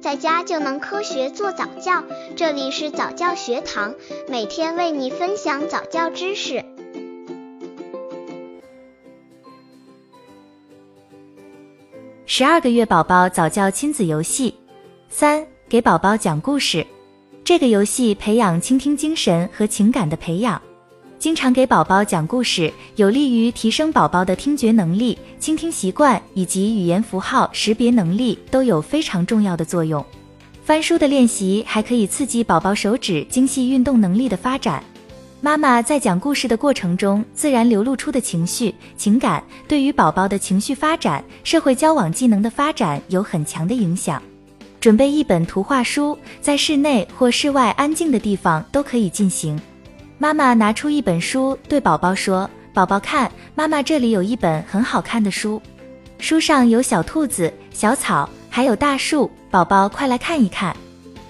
在家就能科学做早教。这里是早教学堂，每天为你分享早教知识。十二个月宝宝早教亲子游戏三，给宝宝讲故事。这个游戏培养倾听精神和情感的培养。经常给宝宝讲故事，有利于提升宝宝的听觉能力、倾听习惯以及语言符号识别能力，都有非常重要的作用。翻书的练习还可以刺激宝宝手指精细运动能力的发展。妈妈在讲故事的过程中自然流露出的情绪、情感，对于宝宝的情绪发展、社会交往技能的发展有很强的影响。准备一本图画书，在室内或室外安静的地方都可以进行。妈妈拿出一本书，对宝宝说：“宝宝看，妈妈这里有一本很好看的书，书上有小兔子、小草，还有大树。宝宝快来看一看。”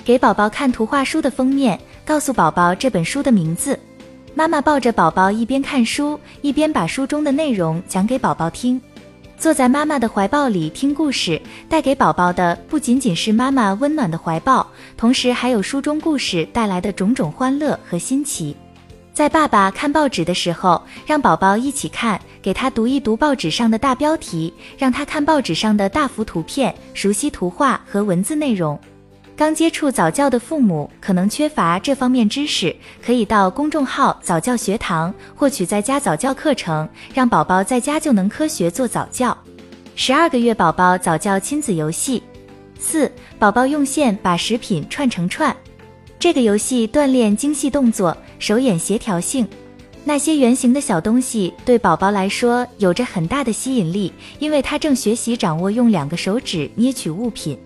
给宝宝看图画书的封面，告诉宝宝这本书的名字。妈妈抱着宝宝一边看书，一边把书中的内容讲给宝宝听。坐在妈妈的怀抱里听故事，带给宝宝的不仅仅是妈妈温暖的怀抱，同时还有书中故事带来的种种欢乐和新奇。在爸爸看报纸的时候，让宝宝一起看，给他读一读报纸上的大标题，让他看报纸上的大幅图片，熟悉图画和文字内容。刚接触早教的父母可能缺乏这方面知识，可以到公众号早教学堂获取在家早教课程，让宝宝在家就能科学做早教。十二个月宝宝早教亲子游戏四，宝宝用线把食品串成串。这个游戏锻炼精细动作、手眼协调性。那些圆形的小东西对宝宝来说有着很大的吸引力，因为他正学习掌握用两个手指捏取物品，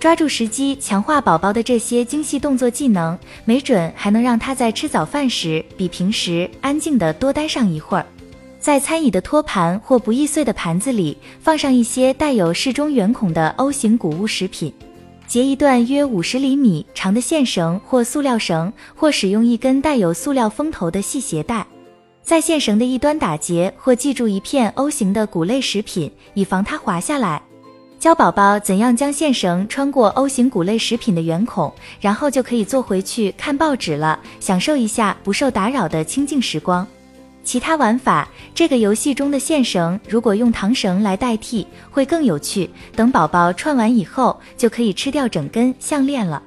抓住时机，强化宝宝的这些精细动作技能，没准还能让他在吃早饭时比平时安静的多待上一会儿。在餐椅的托盘或不易碎的盘子里放上一些带有适中圆孔的 O 型谷物食品。结一段约五十厘米长的线绳或塑料绳，或使用一根带有塑料封头的细鞋带，在线绳的一端打结或系住一片 O 型的谷类食品，以防它滑下来。教宝宝怎样将线绳穿过 O 型谷类食品的圆孔，然后就可以坐回去看报纸了，享受一下不受打扰的清静时光。其他玩法，这个游戏中的线绳如果用糖绳来代替，会更有趣。等宝宝串完以后，就可以吃掉整根项链了。